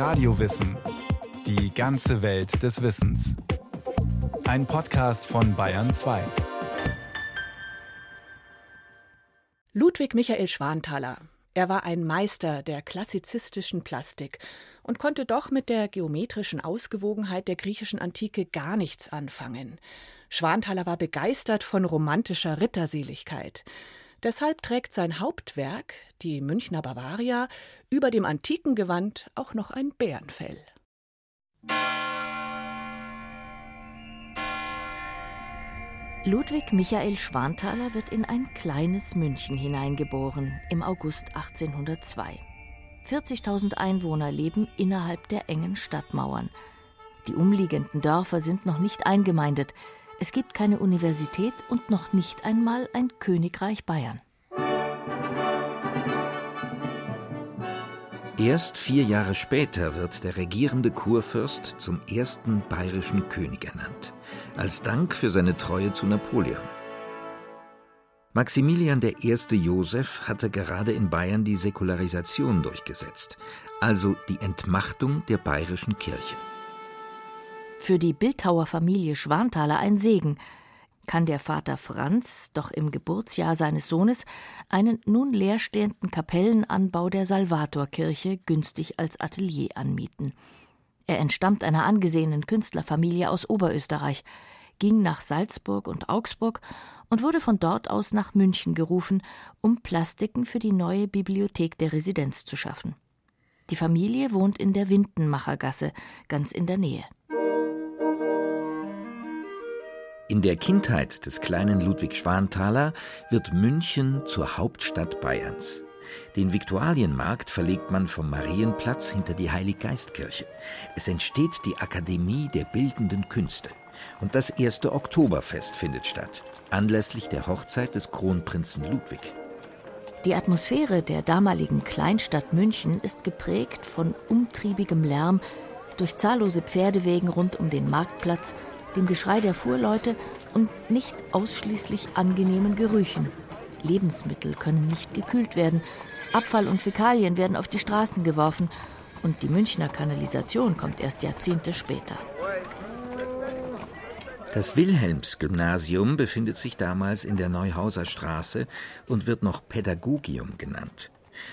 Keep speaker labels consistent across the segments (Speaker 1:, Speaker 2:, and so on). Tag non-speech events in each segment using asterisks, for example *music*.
Speaker 1: Radiowissen. Die ganze Welt des Wissens. Ein Podcast von Bayern 2.
Speaker 2: Ludwig Michael Schwanthaler. Er war ein Meister der klassizistischen Plastik und konnte doch mit der geometrischen Ausgewogenheit der griechischen Antike gar nichts anfangen. Schwanthaler war begeistert von romantischer Ritterseligkeit. Deshalb trägt sein Hauptwerk, die Münchner Bavaria, über dem antiken Gewand auch noch ein Bärenfell.
Speaker 3: Ludwig Michael Schwanthaler wird in ein kleines München hineingeboren im August 1802. 40.000 Einwohner leben innerhalb der engen Stadtmauern. Die umliegenden Dörfer sind noch nicht eingemeindet. Es gibt keine Universität und noch nicht einmal ein Königreich Bayern.
Speaker 4: Erst vier Jahre später wird der regierende Kurfürst zum ersten bayerischen König ernannt, als Dank für seine Treue zu Napoleon. Maximilian I. Joseph hatte gerade in Bayern die Säkularisation durchgesetzt, also die Entmachtung der bayerischen Kirche
Speaker 3: für die Bildhauerfamilie Schwanthaler ein Segen, kann der Vater Franz doch im Geburtsjahr seines Sohnes einen nun leerstehenden Kapellenanbau der Salvatorkirche günstig als Atelier anmieten. Er entstammt einer angesehenen Künstlerfamilie aus Oberösterreich, ging nach Salzburg und Augsburg und wurde von dort aus nach München gerufen, um Plastiken für die neue Bibliothek der Residenz zu schaffen. Die Familie wohnt in der Windenmachergasse, ganz in der Nähe.
Speaker 4: In der Kindheit des kleinen Ludwig Schwanthaler wird München zur Hauptstadt Bayerns. Den Viktualienmarkt verlegt man vom Marienplatz hinter die Heiliggeistkirche. Es entsteht die Akademie der Bildenden Künste. Und das erste Oktoberfest findet statt, anlässlich der Hochzeit des Kronprinzen Ludwig.
Speaker 3: Die Atmosphäre der damaligen Kleinstadt München ist geprägt von umtriebigem Lärm durch zahllose Pferdewegen rund um den Marktplatz dem Geschrei der Fuhrleute und nicht ausschließlich angenehmen Gerüchen. Lebensmittel können nicht gekühlt werden, Abfall und Fäkalien werden auf die Straßen geworfen und die Münchner Kanalisation kommt erst Jahrzehnte später.
Speaker 4: Das Wilhelmsgymnasium befindet sich damals in der Neuhauser Straße und wird noch Pädagogium genannt.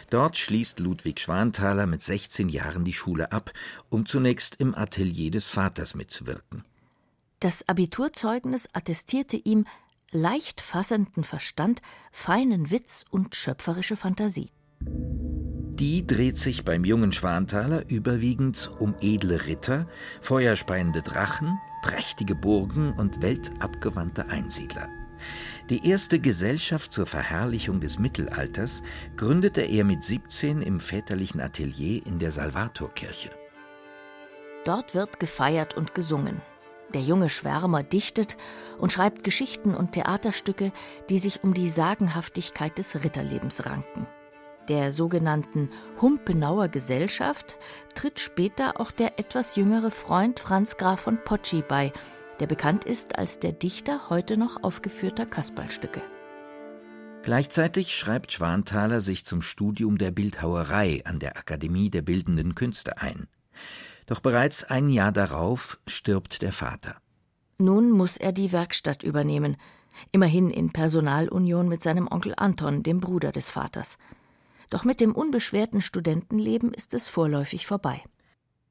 Speaker 4: Dort schließt Ludwig Schwanthaler mit 16 Jahren die Schule ab, um zunächst im Atelier des Vaters mitzuwirken.
Speaker 3: Das Abiturzeugnis attestierte ihm leicht fassenden Verstand, feinen Witz und schöpferische Fantasie.
Speaker 4: Die dreht sich beim jungen Schwanthaler überwiegend um edle Ritter, feuerspeiende Drachen, prächtige Burgen und weltabgewandte Einsiedler. Die erste Gesellschaft zur Verherrlichung des Mittelalters gründete er mit 17 im väterlichen Atelier in der Salvatorkirche.
Speaker 3: Dort wird gefeiert und gesungen. Der junge Schwärmer dichtet und schreibt Geschichten und Theaterstücke, die sich um die Sagenhaftigkeit des Ritterlebens ranken. Der sogenannten Humpenauer Gesellschaft tritt später auch der etwas jüngere Freund Franz Graf von Potschi bei, der bekannt ist als der Dichter heute noch aufgeführter Kasperlstücke.
Speaker 4: Gleichzeitig schreibt Schwanthaler sich zum Studium der Bildhauerei an der Akademie der Bildenden Künste ein. Doch bereits ein Jahr darauf stirbt der Vater.
Speaker 3: Nun muss er die Werkstatt übernehmen, immerhin in Personalunion mit seinem Onkel Anton, dem Bruder des Vaters. Doch mit dem unbeschwerten Studentenleben ist es vorläufig vorbei.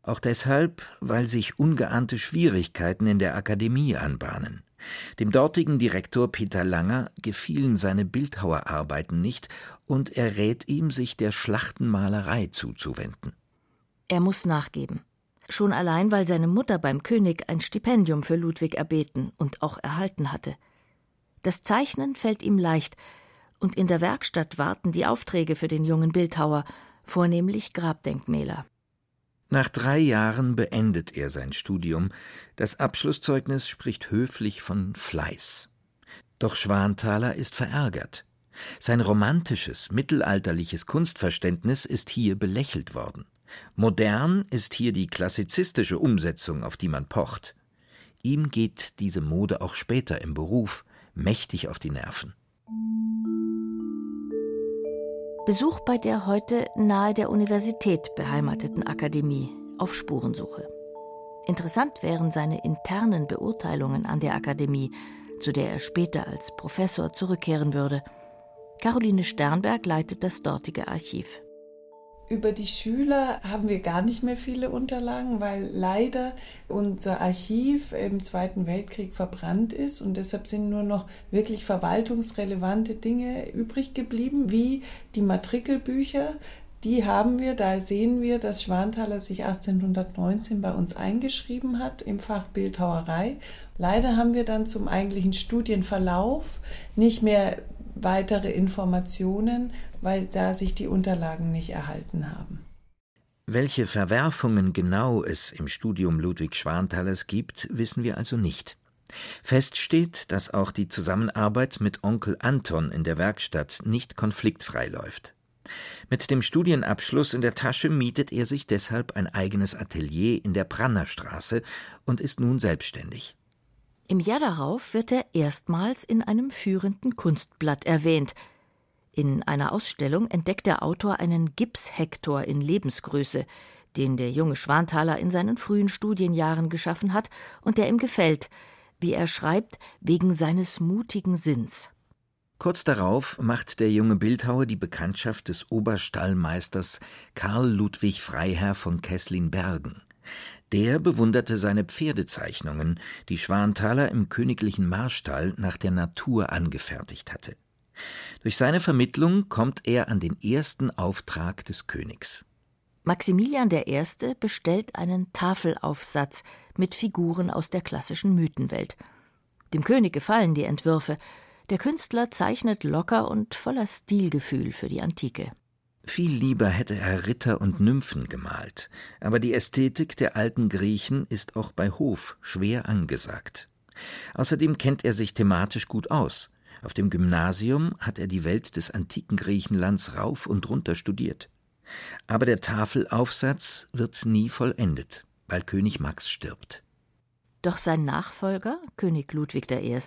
Speaker 4: Auch deshalb, weil sich ungeahnte Schwierigkeiten in der Akademie anbahnen. Dem dortigen Direktor Peter Langer gefielen seine Bildhauerarbeiten nicht und er rät ihm, sich der Schlachtenmalerei zuzuwenden.
Speaker 3: Er muss nachgeben. Schon allein, weil seine Mutter beim König ein Stipendium für Ludwig erbeten und auch erhalten hatte. Das Zeichnen fällt ihm leicht, und in der Werkstatt warten die Aufträge für den jungen Bildhauer, vornehmlich Grabdenkmäler.
Speaker 4: Nach drei Jahren beendet er sein Studium. Das Abschlusszeugnis spricht höflich von Fleiß. Doch Schwanthaler ist verärgert. Sein romantisches, mittelalterliches Kunstverständnis ist hier belächelt worden. Modern ist hier die klassizistische Umsetzung, auf die man pocht. Ihm geht diese Mode auch später im Beruf mächtig auf die Nerven.
Speaker 3: Besuch bei der heute nahe der Universität beheimateten Akademie, auf Spurensuche. Interessant wären seine internen Beurteilungen an der Akademie, zu der er später als Professor zurückkehren würde. Caroline Sternberg leitet das dortige Archiv.
Speaker 5: Über die Schüler haben wir gar nicht mehr viele Unterlagen, weil leider unser Archiv im Zweiten Weltkrieg verbrannt ist und deshalb sind nur noch wirklich verwaltungsrelevante Dinge übrig geblieben, wie die Matrikelbücher. Die haben wir, da sehen wir, dass Schwanthaler sich 1819 bei uns eingeschrieben hat im Fach Bildhauerei. Leider haben wir dann zum eigentlichen Studienverlauf nicht mehr weitere Informationen, weil da sich die Unterlagen nicht erhalten haben.
Speaker 4: Welche Verwerfungen genau es im Studium Ludwig Schwanthalers gibt, wissen wir also nicht. Fest steht, dass auch die Zusammenarbeit mit Onkel Anton in der Werkstatt nicht konfliktfrei läuft. Mit dem Studienabschluss in der Tasche mietet er sich deshalb ein eigenes Atelier in der Prannerstraße und ist nun selbstständig.
Speaker 3: Im Jahr darauf wird er erstmals in einem führenden Kunstblatt erwähnt. In einer Ausstellung entdeckt der Autor einen Gipshektor in Lebensgröße, den der junge Schwanthaler in seinen frühen Studienjahren geschaffen hat und der ihm gefällt, wie er schreibt, wegen seines mutigen Sinns.
Speaker 4: Kurz darauf macht der junge Bildhauer die Bekanntschaft des Oberstallmeisters Karl Ludwig Freiherr von Kesslin-Bergen. Der bewunderte seine Pferdezeichnungen, die Schwanthaler im königlichen Marstall nach der Natur angefertigt hatte. Durch seine Vermittlung kommt er an den ersten Auftrag des Königs.
Speaker 3: Maximilian I. bestellt einen Tafelaufsatz mit Figuren aus der klassischen Mythenwelt. Dem König gefallen die Entwürfe. Der Künstler zeichnet locker und voller Stilgefühl für die Antike.
Speaker 4: Viel lieber hätte er Ritter und Nymphen gemalt, aber die Ästhetik der alten Griechen ist auch bei Hof schwer angesagt. Außerdem kennt er sich thematisch gut aus. Auf dem Gymnasium hat er die Welt des antiken Griechenlands rauf und runter studiert. Aber der Tafelaufsatz wird nie vollendet, weil König Max stirbt.
Speaker 3: Doch sein Nachfolger, König Ludwig I.,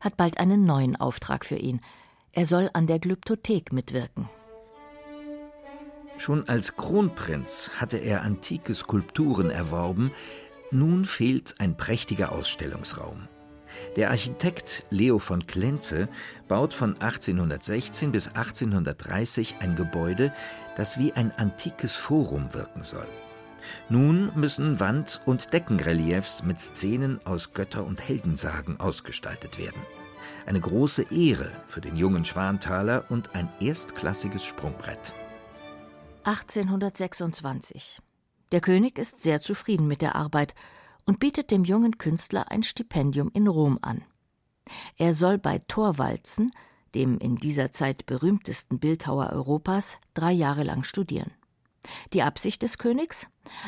Speaker 3: hat bald einen neuen Auftrag für ihn. Er soll an der Glyptothek mitwirken.
Speaker 4: Schon als Kronprinz hatte er antike Skulpturen erworben, nun fehlt ein prächtiger Ausstellungsraum. Der Architekt Leo von Klenze baut von 1816 bis 1830 ein Gebäude, das wie ein antikes Forum wirken soll. Nun müssen Wand- und Deckenreliefs mit Szenen aus Götter- und Heldensagen ausgestaltet werden. Eine große Ehre für den jungen Schwanthaler und ein erstklassiges Sprungbrett.
Speaker 3: 1826. Der König ist sehr zufrieden mit der Arbeit und bietet dem jungen Künstler ein Stipendium in Rom an. Er soll bei Thorwalzen, dem in dieser Zeit berühmtesten Bildhauer Europas, drei Jahre lang studieren. Die Absicht des Königs?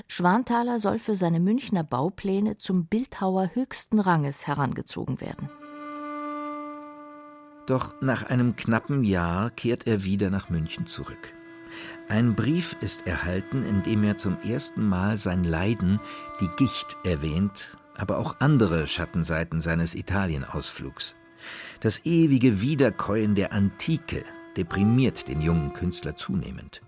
Speaker 3: Schwanthaler soll für seine Münchner Baupläne zum Bildhauer höchsten Ranges herangezogen werden.
Speaker 4: Doch nach einem knappen Jahr kehrt er wieder nach München zurück. Ein Brief ist erhalten, in dem er zum ersten Mal sein Leiden, die Gicht, erwähnt, aber auch andere Schattenseiten seines Italienausflugs. Das ewige Wiederkäuen der Antike deprimiert den jungen Künstler zunehmend.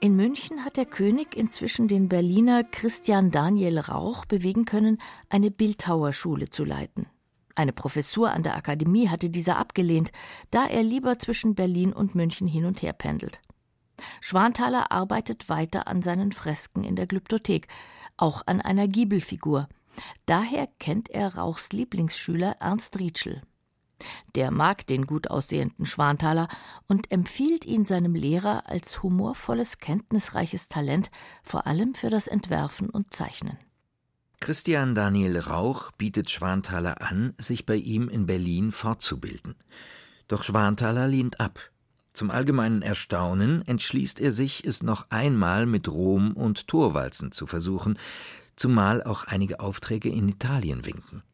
Speaker 3: In München hat der König inzwischen den Berliner Christian Daniel Rauch bewegen können, eine Bildhauerschule zu leiten. Eine Professur an der Akademie hatte dieser abgelehnt, da er lieber zwischen Berlin und München hin und her pendelt. Schwanthaler arbeitet weiter an seinen Fresken in der Glyptothek, auch an einer Giebelfigur. Daher kennt er Rauchs Lieblingsschüler Ernst Rietschel. Der mag den gut aussehenden Schwanthaler und empfiehlt ihn seinem Lehrer als humorvolles, kenntnisreiches Talent, vor allem für das Entwerfen und Zeichnen.
Speaker 4: Christian Daniel Rauch bietet Schwanthaler an, sich bei ihm in Berlin fortzubilden. Doch Schwanthaler lehnt ab. Zum allgemeinen Erstaunen entschließt er sich, es noch einmal mit Rom und Torwalzen zu versuchen, zumal auch einige Aufträge in Italien winken.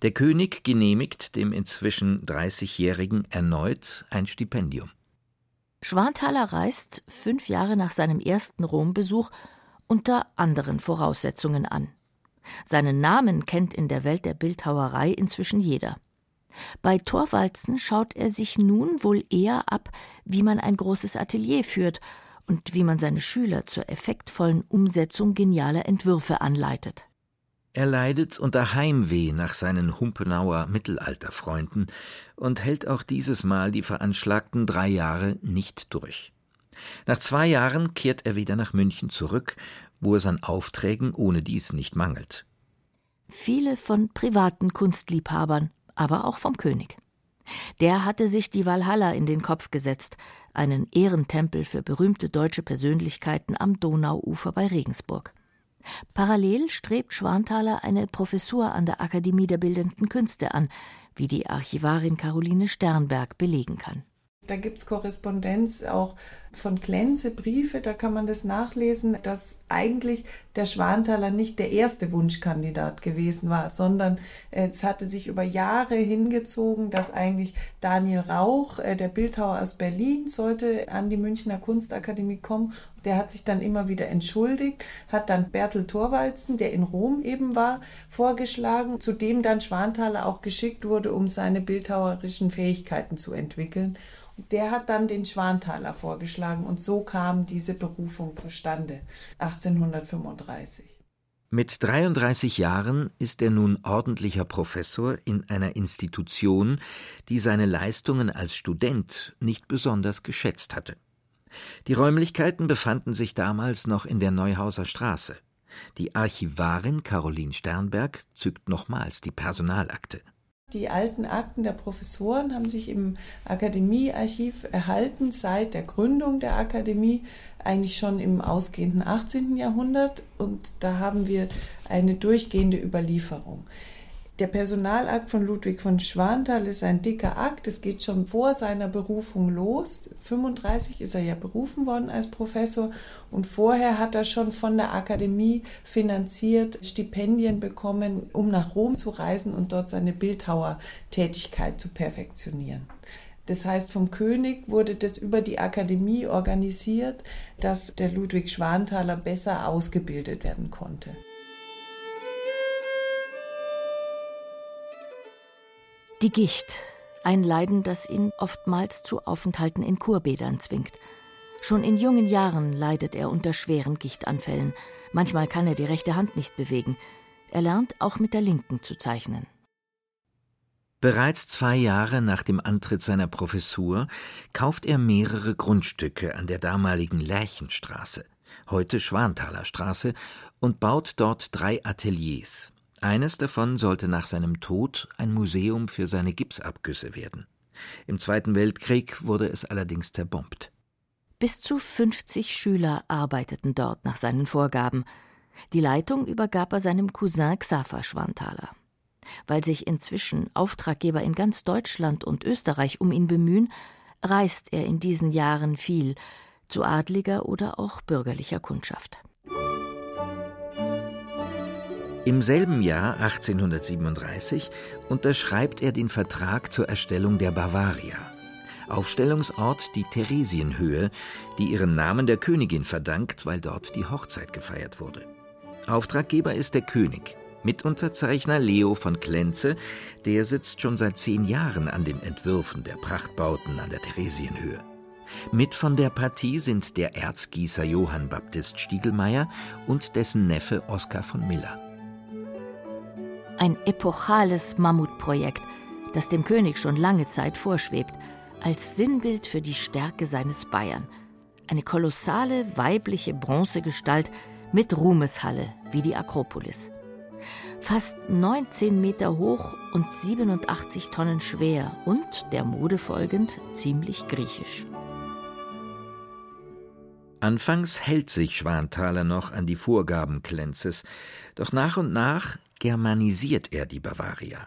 Speaker 4: Der König genehmigt dem inzwischen 30-Jährigen erneut ein Stipendium.
Speaker 3: Schwanthaler reist fünf Jahre nach seinem ersten Rombesuch unter anderen Voraussetzungen an. Seinen Namen kennt in der Welt der Bildhauerei inzwischen jeder. Bei Torwalzen schaut er sich nun wohl eher ab, wie man ein großes Atelier führt und wie man seine Schüler zur effektvollen Umsetzung genialer Entwürfe anleitet.
Speaker 4: Er leidet unter Heimweh nach seinen Humpenauer Mittelalterfreunden und hält auch dieses Mal die veranschlagten drei Jahre nicht durch. Nach zwei Jahren kehrt er wieder nach München zurück, wo es an Aufträgen ohne dies nicht mangelt.
Speaker 3: Viele von privaten Kunstliebhabern, aber auch vom König. Der hatte sich die Walhalla in den Kopf gesetzt, einen Ehrentempel für berühmte deutsche Persönlichkeiten am Donauufer bei Regensburg. Parallel strebt Schwanthaler eine Professur an der Akademie der Bildenden Künste an, wie die Archivarin Caroline Sternberg belegen kann.
Speaker 5: Da gibt es Korrespondenz auch von Klenze, Briefe, da kann man das nachlesen, dass eigentlich der Schwanthaler nicht der erste Wunschkandidat gewesen war, sondern es hatte sich über Jahre hingezogen, dass eigentlich Daniel Rauch, äh, der Bildhauer aus Berlin, sollte an die Münchner Kunstakademie kommen. Der hat sich dann immer wieder entschuldigt, hat dann Bertel Thorwalzen, der in Rom eben war, vorgeschlagen, zu dem dann Schwanthaler auch geschickt wurde, um seine bildhauerischen Fähigkeiten zu entwickeln. Der hat dann den Schwanthaler vorgeschlagen und so kam diese Berufung zustande 1835.
Speaker 4: Mit 33 Jahren ist er nun ordentlicher Professor in einer Institution, die seine Leistungen als Student nicht besonders geschätzt hatte. Die Räumlichkeiten befanden sich damals noch in der Neuhauser Straße. Die Archivarin Caroline Sternberg zückt nochmals die Personalakte.
Speaker 5: Die alten Akten der Professoren haben sich im Akademiearchiv erhalten seit der Gründung der Akademie, eigentlich schon im ausgehenden 18. Jahrhundert. Und da haben wir eine durchgehende Überlieferung. Der Personalakt von Ludwig von Schwantal ist ein dicker Akt. Es geht schon vor seiner Berufung los. 35 ist er ja berufen worden als Professor und vorher hat er schon von der Akademie finanziert Stipendien bekommen, um nach Rom zu reisen und dort seine Bildhauertätigkeit zu perfektionieren. Das heißt, vom König wurde das über die Akademie organisiert, dass der Ludwig Schwanthaler besser ausgebildet werden konnte.
Speaker 3: Die Gicht, ein Leiden, das ihn oftmals zu Aufenthalten in Kurbädern zwingt. Schon in jungen Jahren leidet er unter schweren Gichtanfällen. Manchmal kann er die rechte Hand nicht bewegen. Er lernt auch mit der linken zu zeichnen.
Speaker 4: Bereits zwei Jahre nach dem Antritt seiner Professur kauft er mehrere Grundstücke an der damaligen Lärchenstraße, heute Schwanthaler Straße, und baut dort drei Ateliers. Eines davon sollte nach seinem Tod ein Museum für seine Gipsabgüsse werden. Im Zweiten Weltkrieg wurde es allerdings zerbombt.
Speaker 3: Bis zu 50 Schüler arbeiteten dort nach seinen Vorgaben. Die Leitung übergab er seinem Cousin Xaver Schwanthaler. Weil sich inzwischen Auftraggeber in ganz Deutschland und Österreich um ihn bemühen, reist er in diesen Jahren viel, zu adliger oder auch bürgerlicher Kundschaft.
Speaker 4: Im selben Jahr 1837 unterschreibt er den Vertrag zur Erstellung der Bavaria. Aufstellungsort die Theresienhöhe, die ihren Namen der Königin verdankt, weil dort die Hochzeit gefeiert wurde. Auftraggeber ist der König. Mitunterzeichner Leo von Klenze, der sitzt schon seit zehn Jahren an den Entwürfen der Prachtbauten an der Theresienhöhe. Mit von der Partie sind der Erzgießer Johann Baptist Stiegelmeier und dessen Neffe Oskar von Miller.
Speaker 3: Ein epochales Mammutprojekt, das dem König schon lange Zeit vorschwebt, als Sinnbild für die Stärke seines Bayern. Eine kolossale weibliche Bronzegestalt mit Ruhmeshalle wie die Akropolis. Fast 19 Meter hoch und 87 Tonnen schwer und, der Mode folgend, ziemlich griechisch.
Speaker 4: Anfangs hält sich Schwanthaler noch an die Vorgaben Klenzes, doch nach und nach germanisiert er die Bavaria.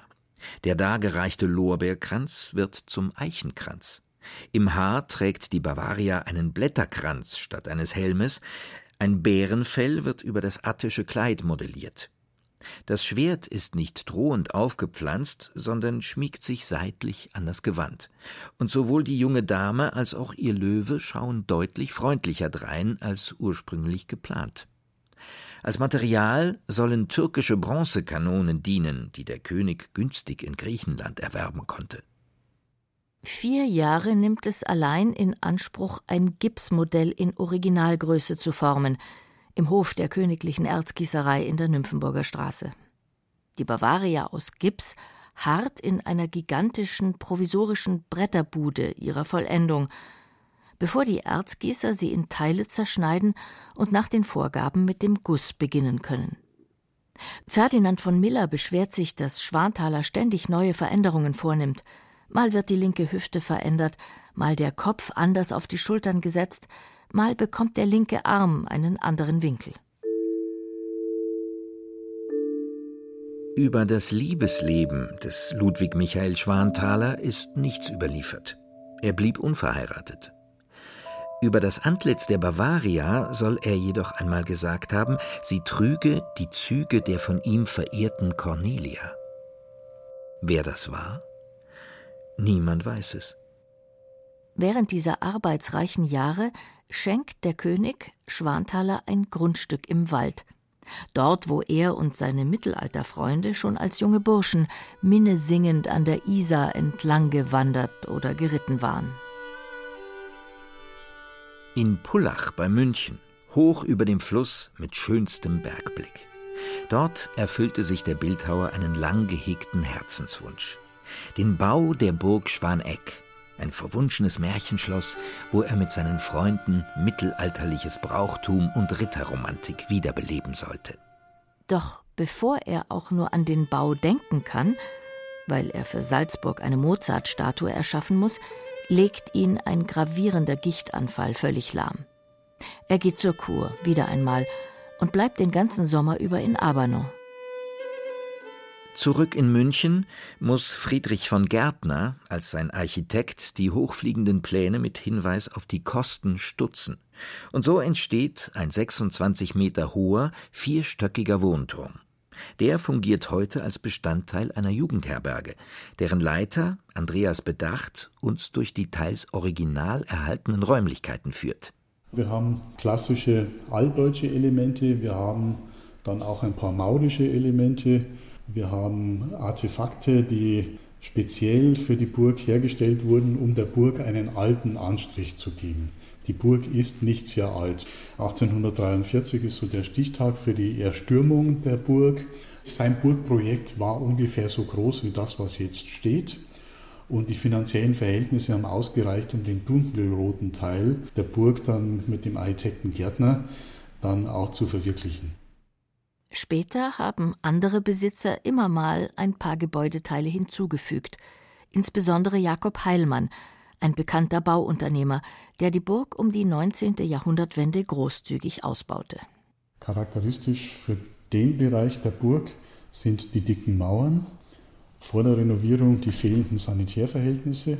Speaker 4: Der dargereichte Lorbeerkranz wird zum Eichenkranz. Im Haar trägt die Bavaria einen Blätterkranz statt eines Helmes, ein Bärenfell wird über das attische Kleid modelliert. Das Schwert ist nicht drohend aufgepflanzt, sondern schmiegt sich seitlich an das Gewand. Und sowohl die junge Dame als auch ihr Löwe schauen deutlich freundlicher drein als ursprünglich geplant. Als Material sollen türkische Bronzekanonen dienen, die der König günstig in Griechenland erwerben konnte.
Speaker 3: Vier Jahre nimmt es allein in Anspruch, ein Gipsmodell in Originalgröße zu formen, im Hof der königlichen Erzgießerei in der Nymphenburger Straße. Die Bavaria aus Gips harrt in einer gigantischen provisorischen Bretterbude ihrer Vollendung, bevor die Erzgießer sie in Teile zerschneiden und nach den Vorgaben mit dem Guss beginnen können. Ferdinand von Miller beschwert sich, dass Schwanthaler ständig neue Veränderungen vornimmt. Mal wird die linke Hüfte verändert, mal der Kopf anders auf die Schultern gesetzt, mal bekommt der linke Arm einen anderen Winkel.
Speaker 4: Über das Liebesleben des Ludwig Michael Schwanthaler ist nichts überliefert. Er blieb unverheiratet. Über das Antlitz der Bavaria soll er jedoch einmal gesagt haben, sie trüge die Züge der von ihm verehrten Cornelia. Wer das war? Niemand weiß es.
Speaker 3: Während dieser arbeitsreichen Jahre schenkt der König Schwanthaler ein Grundstück im Wald. Dort, wo er und seine Mittelalterfreunde schon als junge Burschen minnesingend an der Isar entlang gewandert oder geritten waren.
Speaker 4: In Pullach bei München, hoch über dem Fluss mit schönstem Bergblick. Dort erfüllte sich der Bildhauer einen lang gehegten Herzenswunsch den Bau der Burg Schwaneck, ein verwunschenes Märchenschloss, wo er mit seinen Freunden mittelalterliches Brauchtum und Ritterromantik wiederbeleben sollte.
Speaker 3: Doch bevor er auch nur an den Bau denken kann, weil er für Salzburg eine Mozart-Statue erschaffen muss, legt ihn ein gravierender Gichtanfall völlig lahm. Er geht zur Kur, wieder einmal, und bleibt den ganzen Sommer über in Abano.
Speaker 4: Zurück in München muss Friedrich von Gärtner als sein Architekt die hochfliegenden Pläne mit Hinweis auf die Kosten stutzen. Und so entsteht ein 26 Meter hoher, vierstöckiger Wohnturm. Der fungiert heute als Bestandteil einer Jugendherberge, deren Leiter, Andreas Bedacht, uns durch die teils original erhaltenen Räumlichkeiten führt.
Speaker 6: Wir haben klassische altdeutsche Elemente, wir haben dann auch ein paar maurische Elemente, wir haben Artefakte, die speziell für die Burg hergestellt wurden, um der Burg einen alten Anstrich zu geben. Die Burg ist nicht sehr alt. 1843 ist so der Stichtag für die Erstürmung der Burg. Sein Burgprojekt war ungefähr so groß wie das, was jetzt steht. Und die finanziellen Verhältnisse haben ausgereicht, um den dunkelroten Teil der Burg dann mit dem Architekten Gärtner dann auch zu verwirklichen.
Speaker 3: Später haben andere Besitzer immer mal ein paar Gebäudeteile hinzugefügt, insbesondere Jakob Heilmann, ein bekannter Bauunternehmer, der die Burg um die 19. Jahrhundertwende großzügig ausbaute.
Speaker 6: Charakteristisch für den Bereich der Burg sind die dicken Mauern, vor der Renovierung die fehlenden Sanitärverhältnisse,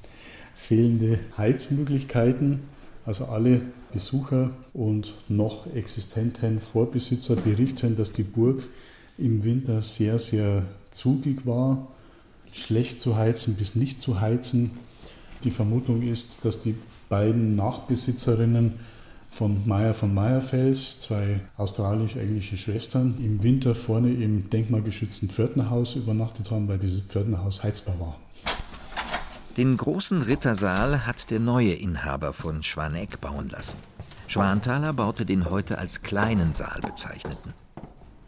Speaker 6: *laughs* fehlende Heizmöglichkeiten, also alle Besucher und noch existenten Vorbesitzer berichten, dass die Burg im Winter sehr, sehr zugig war, schlecht zu heizen bis nicht zu heizen. Die Vermutung ist, dass die beiden Nachbesitzerinnen von Meyer von Meyerfels, zwei australisch-englische Schwestern, im Winter vorne im denkmalgeschützten Pförtnerhaus übernachtet haben, weil dieses Pförtnerhaus heizbar war.
Speaker 4: Den großen Rittersaal hat der neue Inhaber von Schwaneck bauen lassen. Schwanthaler baute den heute als kleinen Saal bezeichneten.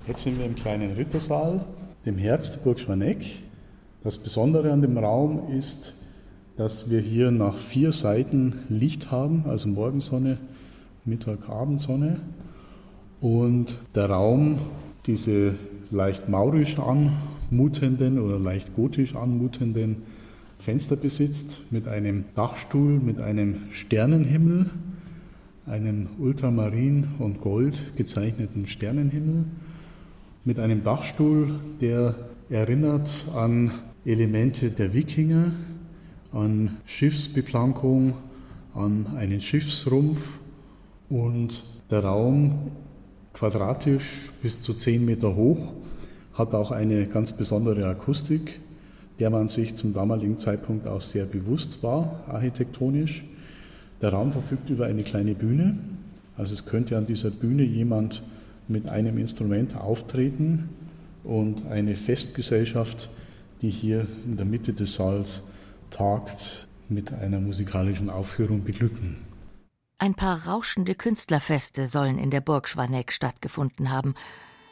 Speaker 6: Jetzt sind wir im kleinen Rittersaal, dem Herz der Burg Schwaneck. Das Besondere an dem Raum ist, dass wir hier nach vier Seiten Licht haben, also Morgensonne, Mittag, Abendsonne. Und der Raum diese leicht maurisch anmutenden oder leicht gotisch anmutenden Fenster besitzt mit einem Dachstuhl, mit einem Sternenhimmel, einem Ultramarin und Gold gezeichneten Sternenhimmel, mit einem Dachstuhl, der erinnert an Elemente der Wikinger, an Schiffsbeplankung, an einen Schiffsrumpf und der Raum quadratisch bis zu 10 Meter hoch hat auch eine ganz besondere Akustik der man sich zum damaligen Zeitpunkt auch sehr bewusst war, architektonisch. Der Raum verfügt über eine kleine Bühne, also es könnte an dieser Bühne jemand mit einem Instrument auftreten und eine Festgesellschaft, die hier in der Mitte des Saals Tag mit einer musikalischen Aufführung beglücken.
Speaker 3: Ein paar rauschende Künstlerfeste sollen in der Burg Schwaneck stattgefunden haben,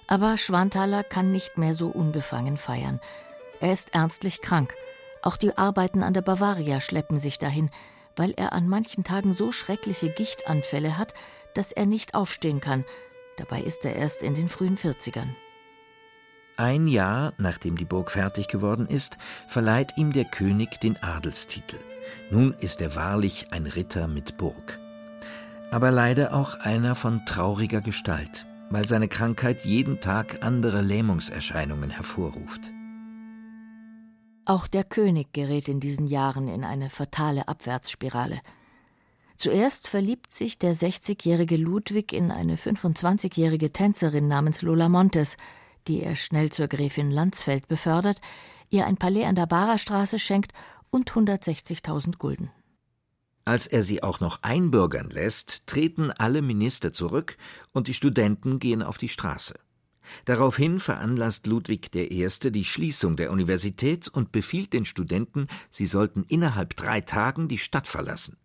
Speaker 3: aber Schwanthaler kann nicht mehr so unbefangen feiern. Er ist ernstlich krank. Auch die Arbeiten an der Bavaria schleppen sich dahin, weil er an manchen Tagen so schreckliche Gichtanfälle hat, dass er nicht aufstehen kann. Dabei ist er erst in den frühen 40ern.
Speaker 4: Ein Jahr nachdem die Burg fertig geworden ist, verleiht ihm der König den Adelstitel. Nun ist er wahrlich ein Ritter mit Burg. Aber leider auch einer von trauriger Gestalt, weil seine Krankheit jeden Tag andere Lähmungserscheinungen hervorruft.
Speaker 3: Auch der König gerät in diesen Jahren in eine fatale Abwärtsspirale. Zuerst verliebt sich der 60-jährige Ludwig in eine 25-jährige Tänzerin namens Lola Montes, die er schnell zur Gräfin Landsfeld befördert, ihr ein Palais an der Barerstraße schenkt und 160.000 Gulden.
Speaker 4: Als er sie auch noch einbürgern lässt, treten alle Minister zurück und die Studenten gehen auf die Straße. Daraufhin veranlasst Ludwig I. die Schließung der Universität und befiehlt den Studenten, sie sollten innerhalb drei Tagen die Stadt verlassen.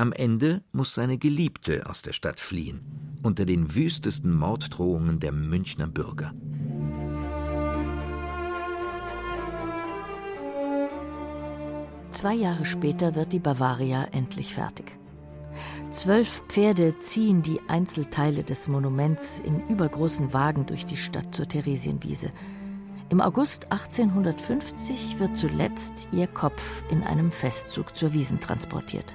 Speaker 4: Am Ende muss seine Geliebte aus der Stadt fliehen, unter den wüstesten Morddrohungen der Münchner Bürger.
Speaker 3: Zwei Jahre später wird die Bavaria endlich fertig. Zwölf Pferde ziehen die Einzelteile des Monuments in übergroßen Wagen durch die Stadt zur Theresienwiese. Im August 1850 wird zuletzt ihr Kopf in einem Festzug zur Wiesen transportiert.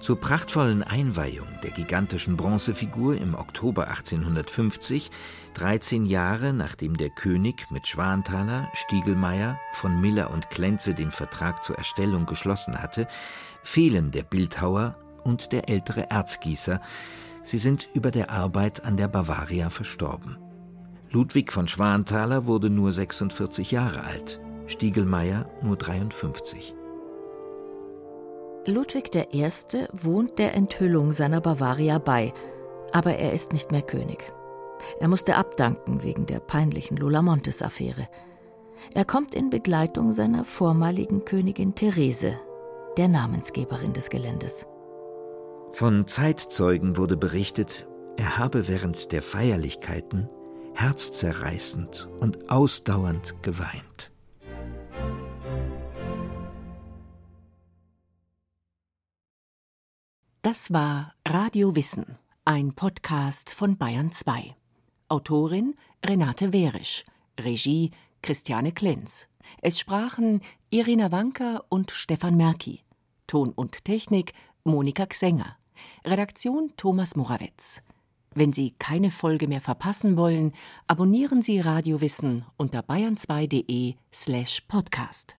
Speaker 4: Zur prachtvollen Einweihung der gigantischen Bronzefigur im Oktober 1850, 13 Jahre nachdem der König mit Schwanthaler, Stiegelmeier, von Miller und Klenze den Vertrag zur Erstellung geschlossen hatte, fehlen der Bildhauer und der ältere Erzgießer. Sie sind über der Arbeit an der Bavaria verstorben. Ludwig von Schwanthaler wurde nur 46 Jahre alt, Stiegelmeier nur 53.
Speaker 3: Ludwig I. wohnt der Enthüllung seiner Bavaria bei, aber er ist nicht mehr König. Er musste abdanken wegen der peinlichen Lola Montes-Affäre. Er kommt in Begleitung seiner vormaligen Königin Therese, der Namensgeberin des Geländes.
Speaker 4: Von Zeitzeugen wurde berichtet, er habe während der Feierlichkeiten herzzerreißend und ausdauernd geweint.
Speaker 7: Das war Radio Wissen, ein Podcast von Bayern 2. Autorin Renate Werisch, Regie Christiane Klenz. Es sprachen Irina Wanker und Stefan Merki. Ton und Technik Monika Xenger. Redaktion Thomas Morawetz. Wenn Sie keine Folge mehr verpassen wollen, abonnieren Sie Radio Wissen unter bayern2.de slash podcast.